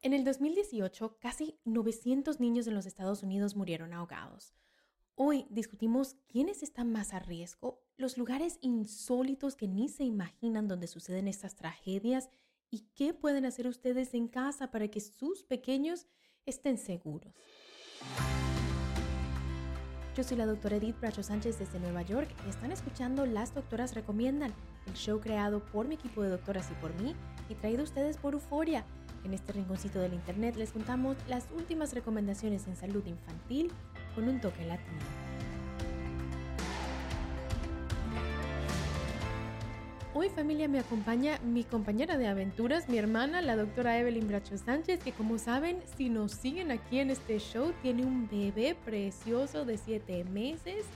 En el 2018, casi 900 niños en los Estados Unidos murieron ahogados. Hoy discutimos quiénes están más a riesgo, los lugares insólitos que ni se imaginan donde suceden estas tragedias y qué pueden hacer ustedes en casa para que sus pequeños estén seguros. Yo soy la doctora Edith Bracho Sánchez desde Nueva York y están escuchando Las Doctoras Recomiendan, el show creado por mi equipo de doctoras y por mí y traído a ustedes por Euforia en este rinconcito del Internet les contamos las últimas recomendaciones en salud infantil con un toque latino. Hoy familia me acompaña mi compañera de aventuras, mi hermana, la doctora Evelyn Bracho Sánchez, que como saben, si nos siguen aquí en este show, tiene un bebé precioso de 7 meses.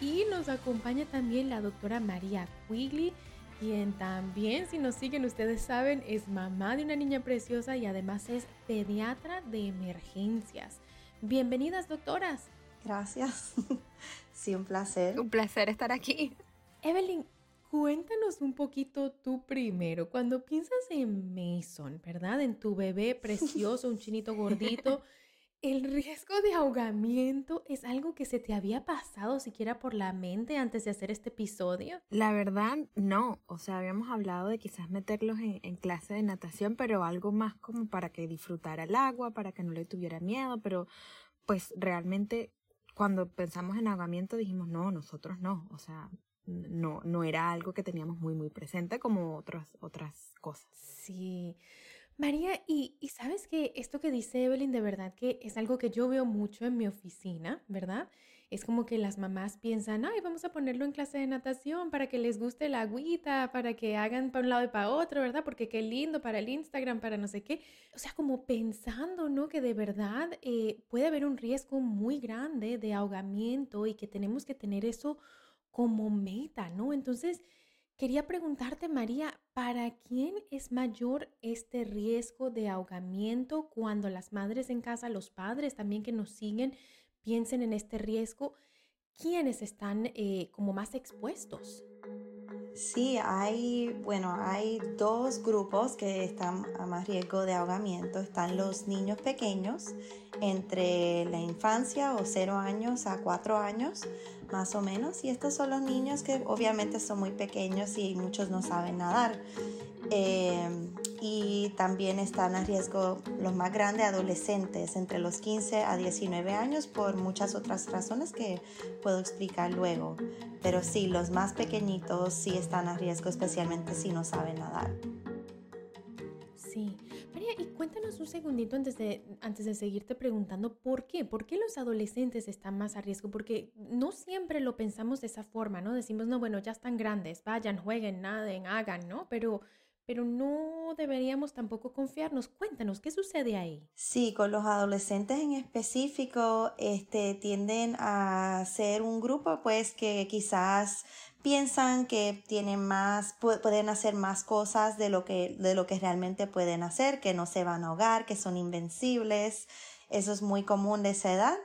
Y nos acompaña también la doctora María Quigley, quien también, si nos siguen, ustedes saben, es mamá de una niña preciosa y además es pediatra de emergencias. Bienvenidas, doctoras. Gracias. Sí, un placer. Un placer estar aquí. Evelyn, cuéntanos un poquito tú primero. Cuando piensas en Mason, ¿verdad? En tu bebé precioso, un chinito gordito. ¿El riesgo de ahogamiento es algo que se te había pasado siquiera por la mente antes de hacer este episodio? La verdad, no. O sea, habíamos hablado de quizás meterlos en, clase de natación, pero algo más como para que disfrutara el agua, para que no le tuviera miedo, pero pues realmente cuando pensamos en ahogamiento dijimos, no, nosotros no. O sea, no, no era algo que teníamos muy, muy presente como otras, otras cosas. Sí. María, y, sabes que esto que dice Evelyn de verdad que es algo que yo veo mucho en mi oficina, ¿verdad? Es como que las mamás piensan, ay, vamos a ponerlo en clase de natación para que les guste la agüita, para que hagan para un lado y para otro, ¿verdad? Porque qué lindo para el Instagram, para no sé qué. O sea, como pensando, ¿no? Que de verdad eh, puede haber un riesgo muy grande de ahogamiento y que tenemos que tener eso como meta, ¿no? Entonces, quería preguntarte, María, ¿para quién es mayor este riesgo de ahogamiento cuando las madres en casa, los padres también que nos siguen, piensen en este riesgo? ¿Quiénes están eh, como más expuestos? Sí, hay, bueno, hay dos grupos que están a más riesgo de ahogamiento. Están los niños pequeños entre la infancia o 0 años a 4 años, más o menos. Y estos son los niños que obviamente son muy pequeños y muchos no saben nadar. Eh, y también están a riesgo los más grandes adolescentes entre los 15 a 19 años por muchas otras razones que puedo explicar luego. Pero sí, los más pequeñitos sí están a riesgo, especialmente si no saben nadar. Sí. María, y cuéntanos un segundito antes de, antes de seguirte preguntando por qué, por qué los adolescentes están más a riesgo, porque no siempre lo pensamos de esa forma, ¿no? Decimos, no, bueno, ya están grandes, vayan, jueguen, naden, hagan, ¿no? Pero pero no deberíamos tampoco confiarnos. Cuéntanos, ¿qué sucede ahí? Sí, con los adolescentes en específico, este, tienden a ser un grupo, pues, que quizás piensan que tienen más, pueden hacer más cosas de lo que, de lo que realmente pueden hacer, que no se van a ahogar, que son invencibles. Eso es muy común de esa edad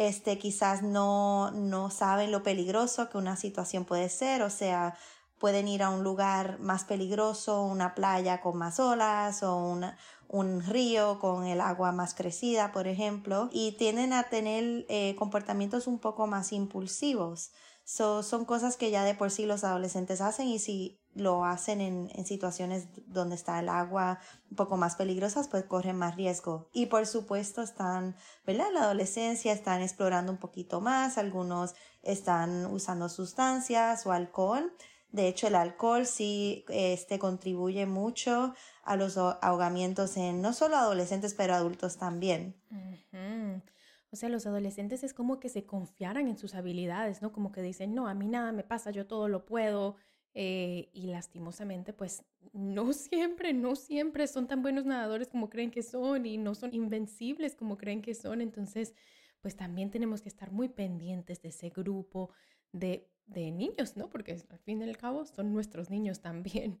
este, quizás no, no saben lo peligroso que una situación puede ser, o sea, pueden ir a un lugar más peligroso, una playa con más olas o un río con el agua más crecida, por ejemplo, y tienden a tener eh, comportamientos un poco más impulsivos. son cosas que ya de por sí los adolescentes hacen y si lo hacen en, en, situaciones donde está el agua un poco más peligrosas, pues corren más riesgo. Y por supuesto están, ¿verdad? En la adolescencia están explorando un poquito más, algunos están usando sustancias o alcohol de hecho, el alcohol sí este, contribuye mucho a los ahogamientos en no solo adolescentes, pero adultos también. O sea, los adolescentes es como que se confiaran en sus habilidades, ¿no? Como que dicen, no, a mí nada me pasa, yo todo lo puedo. eh, y lastimosamente, pues no siempre, no siempre son tan buenos nadadores como creen que son y no son invencibles como creen que son. Entonces, pues también tenemos que estar muy pendientes de ese grupo de, de niños, ¿no? Porque al fin y al cabo son nuestros niños también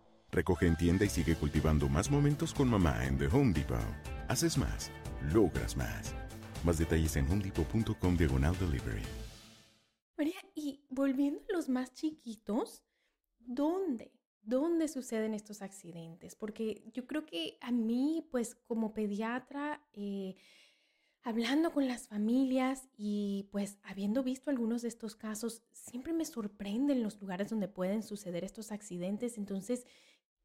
Recoge en tienda y sigue cultivando más momentos con mamá en The Home Depot. Haces más, logras más. Más detalles en homedepot.com diagonal delivery. María, y volviendo a los más chiquitos, ¿dónde? ¿Dónde suceden estos accidentes? Porque yo creo que a mí, pues como pediatra, eh, hablando con las familias y pues habiendo visto algunos de estos casos, siempre me sorprenden los lugares donde pueden suceder estos accidentes. Entonces,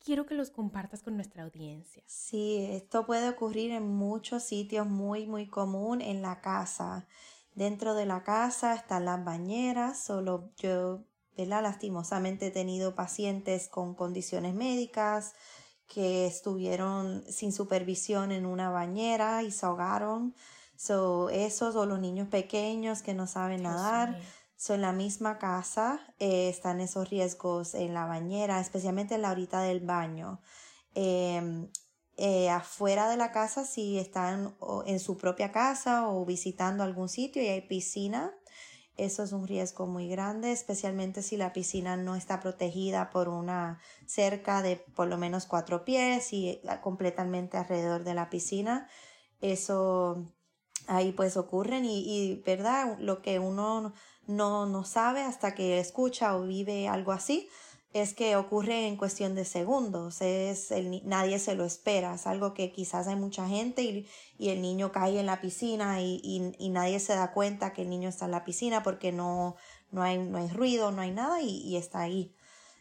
quiero que los compartas con nuestra audiencia. Sí, esto puede ocurrir en muchos sitios muy, muy común en la casa. Dentro de la casa están las bañeras, solo yo, ¿verdad? Lastimosamente he tenido pacientes con condiciones médicas que estuvieron sin supervisión en una bañera y se ahogaron. So, esos o los niños pequeños que no saben nadar. So, en la misma casa eh, están esos riesgos en la bañera, especialmente en la horita del baño. Em, eh, afuera de la casa, si están en su propia casa o visitando algún sitio y hay piscina, eso es un riesgo muy grande, especialmente si la piscina no está protegida por una cerca de por lo menos cuatro pies y eh, completamente alrededor de la piscina. Eso ahí pues ocurren y verdad, lo que uno no, no sabe hasta que escucha o vive algo así, es que ocurre en cuestión de segundos, es nadie se lo espera, es algo que quizás hay mucha gente y, y el niño cae en la piscina y, y, nadie se da cuenta que el niño está en la piscina porque no, no, hay, no hay ruido, no hay nada y, está ahí.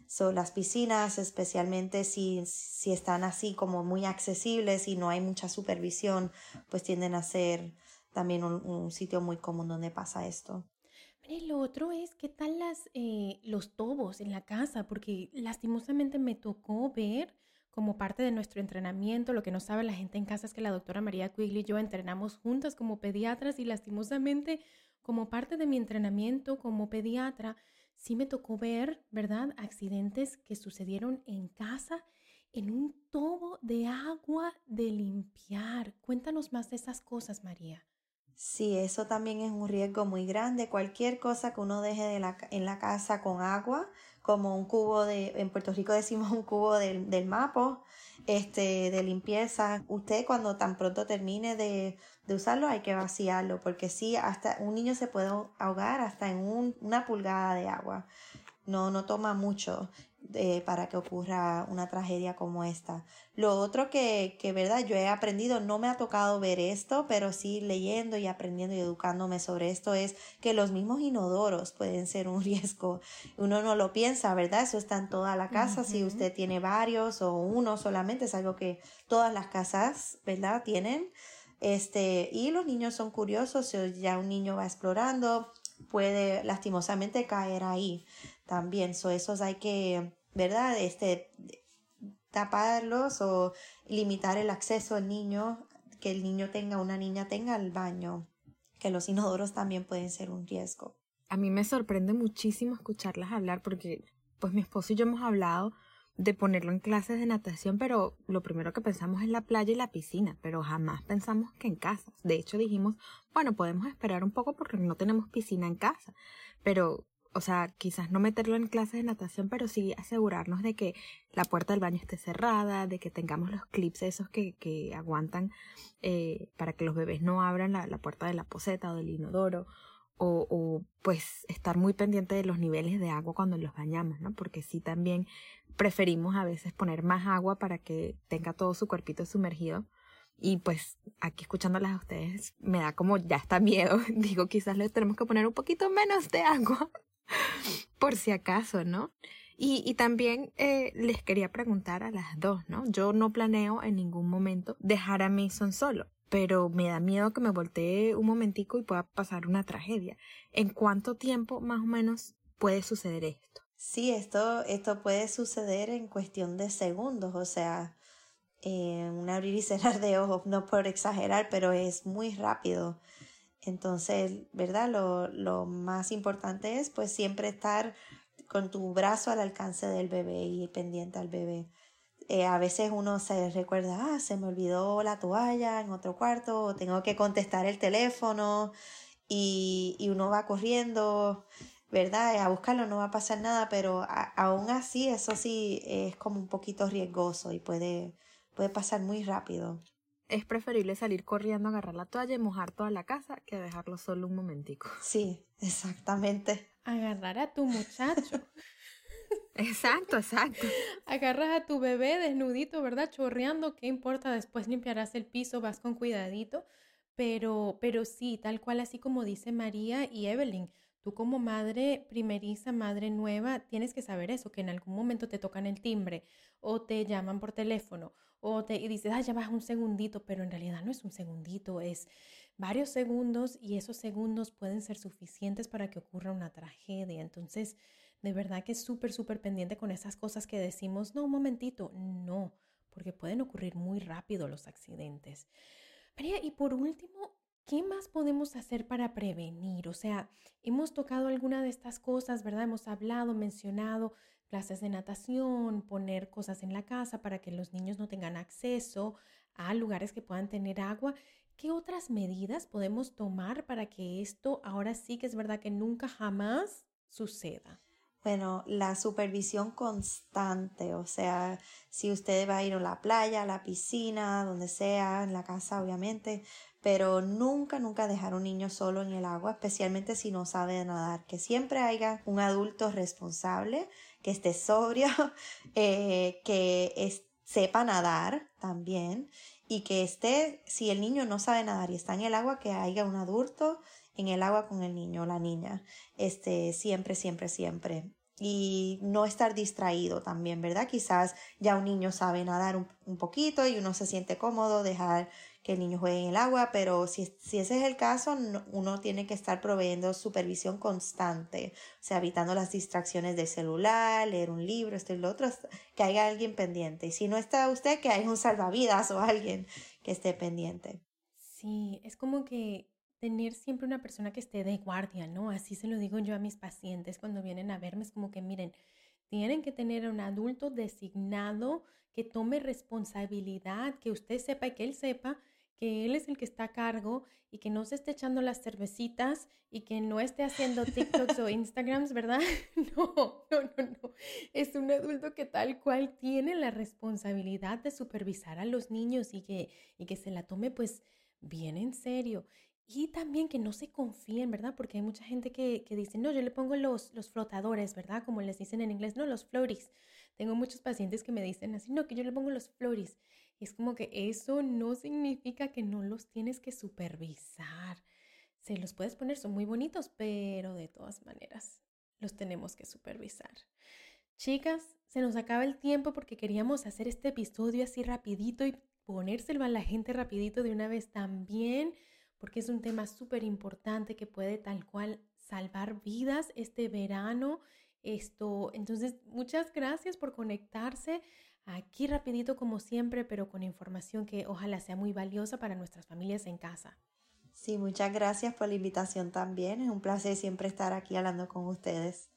Son las piscinas, especialmente si, si están así como muy accesibles y no hay mucha supervisión, pues tienden a ser también un sitio muy común donde pasa esto. Lo otro es, ¿qué tal las, eh, los tobos en la casa? Porque lastimosamente me tocó ver como parte de nuestro entrenamiento, lo que no sabe la gente en casa es que la doctora María Quigley y yo entrenamos juntas como pediatras y lastimosamente como parte de mi entrenamiento como pediatra, sí me tocó ver, ¿verdad? Accidentes que sucedieron en casa en un tobo de agua de limpiar. Cuéntanos más de esas cosas, María. Sí, eso también es un riesgo muy grande. Cualquier cosa que uno deje de la, en la casa con agua, como un cubo de, en Puerto Rico decimos un cubo del, del mapo, este, de limpieza. Usted cuando tan pronto termine de, de usarlo hay que vaciarlo, porque sí, hasta un niño se puede ahogar hasta en un, una pulgada de agua. No, no toma mucho. Eh, para que ocurra una tragedia como esta. Lo otro que, que, verdad, yo he aprendido, no me ha tocado ver esto, pero sí leyendo y aprendiendo y educándome sobre esto es que los mismos inodoros pueden ser un riesgo. Uno no lo piensa, ¿verdad? Eso está en toda la casa. Si usted tiene varios o uno solamente, es algo que todas las casas, ¿verdad? Tienen. Este, y los niños son curiosos, ya un niño va explorando, puede lastimosamente caer ahí también. So, esos hay que, ¿verdad? Este, taparlos o limitar el acceso al niño, que el niño tenga, una niña tenga al baño, que los inodoros también pueden ser un riesgo. A mí me sorprende muchísimo escucharlas hablar porque pues mi esposo y yo hemos hablado de ponerlo en clases de natación, pero lo primero que pensamos es la playa y la piscina, pero jamás pensamos que en casa. De hecho dijimos, bueno, podemos esperar un poco porque no tenemos piscina en casa, pero o sea, quizás no meterlo en clases de natación, pero sí asegurarnos de que la puerta del baño esté cerrada, de que tengamos los clips esos que, que aguantan eh, para que los bebés no abran la, la, puerta de la poseta o del inodoro, o, o, pues estar muy pendiente de los niveles de agua cuando los bañamos, ¿no? Porque sí también preferimos a veces poner más agua para que tenga todo su cuerpito sumergido. Y pues aquí escuchándolas a ustedes me da como ya está miedo. Digo, quizás le tenemos que poner un poquito menos de agua por si acaso, ¿no? Y, y también eh, les quería preguntar a las dos, ¿no? Yo no planeo en ningún momento dejar a Mason solo, pero me da miedo que me voltee un momentico y pueda pasar una tragedia. ¿En cuánto tiempo más o menos puede suceder esto? Sí, esto, esto puede suceder en cuestión de segundos, o sea, eh, un abrir y cerrar de ojos, no por exagerar, pero es muy rápido. Entonces, ¿verdad? Lo, lo más importante es pues siempre estar con tu brazo al alcance del bebé y pendiente al bebé. Eh, a veces uno se recuerda, ah, se me olvidó la toalla en otro cuarto, o tengo que contestar el teléfono y, y uno va corriendo, ¿verdad? A buscarlo no va a pasar nada, pero aún así eso sí es como un poquito riesgoso y puede, puede pasar muy rápido es preferible salir corriendo, agarrar la toalla y mojar toda la casa que dejarlo solo un momentico. Sí, exactamente. Agarrar a tu muchacho. exacto, exacto. Agarras a tu bebé desnudito, ¿verdad? Chorreando, ¿qué importa? Después limpiarás el piso, vas con cuidadito. Pero, pero sí, tal cual así como dice María y Evelyn, tú como madre primeriza, madre nueva, tienes que saber eso, que en algún momento te tocan el timbre o te llaman por teléfono o te y dices, ah, ya vas un segundito, pero en realidad no es un segundito, es varios segundos y esos segundos pueden ser suficientes para que ocurra una tragedia. Entonces, de verdad que es súper, súper pendiente con esas cosas que decimos, no, un momentito, no, porque pueden ocurrir muy rápido los accidentes. María, y por último, ¿qué más podemos hacer para prevenir? O sea, hemos tocado alguna de estas cosas, ¿verdad? Hemos hablado, mencionado clases de natación, poner cosas en la casa para que los niños no tengan acceso a lugares que puedan tener agua. ¿Qué otras medidas podemos tomar para que esto ahora sí que es verdad que nunca jamás suceda? Bueno, la supervisión constante, o sea, si usted va a ir a la playa, a la piscina, donde sea, en la casa obviamente, pero nunca, nunca dejar un niño solo en el agua, especialmente si no sabe nadar, que siempre haya un adulto responsable que esté sobrio, eh, que sepa nadar también y que esté, si el niño no sabe nadar y está en el agua, que haya un adulto en el agua con el niño o la niña, este, siempre, siempre, siempre. Y no estar distraído también, ¿verdad? Quizás ya un niño sabe nadar un, poquito y uno se siente cómodo, dejar que el niño juegue en el agua, pero si, si ese es el caso, uno tiene que estar proveyendo supervisión constante, o sea, evitando las distracciones del celular, leer un libro, esto y lo otro, que haya alguien pendiente. Y si no está usted, que haya un salvavidas o alguien que esté pendiente. Sí, es como que tener siempre una persona que esté de guardia, ¿no? Así se lo digo yo a mis pacientes cuando vienen a verme, es como que miren, tienen que tener un adulto designado que tome responsabilidad, que usted sepa y que él sepa que él es el que está a cargo y que no se esté echando las cervecitas y que no esté haciendo TikToks o Instagrams, ¿verdad? No, no, no, no. Es un adulto que tal cual tiene la responsabilidad de supervisar a los niños y que, y que se la tome pues bien en serio. Y también que no se confíen, ¿verdad? Porque hay mucha gente que, que dice, no, yo le pongo los, los flotadores, ¿verdad? Como les dicen en inglés, no, los floaties. Tengo muchos pacientes que me dicen así, no, que yo le pongo los floaties. Y es como que eso no significa que no los tienes que supervisar. Se los puedes poner, son muy bonitos, pero de todas maneras los tenemos que supervisar. Chicas, se nos acaba el tiempo porque queríamos hacer este episodio así rapidito y ponérselo a la gente rapidito de una vez también, porque es un tema súper importante que puede tal cual salvar vidas este verano. Esto, entonces, muchas gracias por conectarse aquí rapidito como siempre, pero con información que ojalá sea muy valiosa para nuestras familias en casa. Sí, muchas gracias por la invitación también. Es un placer siempre estar aquí hablando con ustedes.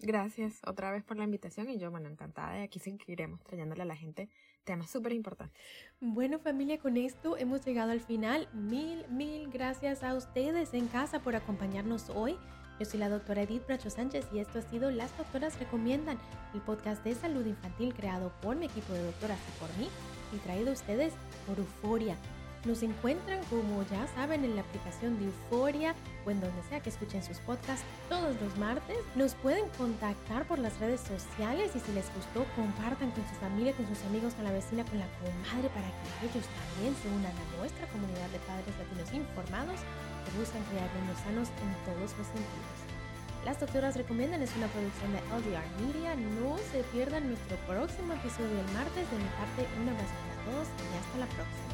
Gracias otra vez por la invitación y yo, bueno, encantada de aquí seguiremos trayéndole a la gente temas súper importantes. Bueno familia, con esto hemos llegado al final. Mil, mil gracias a ustedes en casa por acompañarnos hoy. Yo soy la doctora Edith Bracho Sánchez y esto ha sido Las Doctoras Recomiendan, el podcast de salud infantil creado por mi equipo de doctoras y por mí y traído a ustedes por Euforia nos encuentran, como ya saben, en la aplicación de Euforia o en donde sea que escuchen sus podcasts todos los martes. Nos pueden contactar por las redes sociales y si les gustó, compartan con su familia, con sus amigos, con la vecina, con la comadre para que ellos también se unan a nuestra comunidad de padres latinos informados que buscan crear niños sanos en todos los sentidos. Las doctoras recomiendan es una producción de LDR Media. No se pierdan nuestro próximo episodio el martes. De mi parte, un abrazo para todos y hasta la próxima.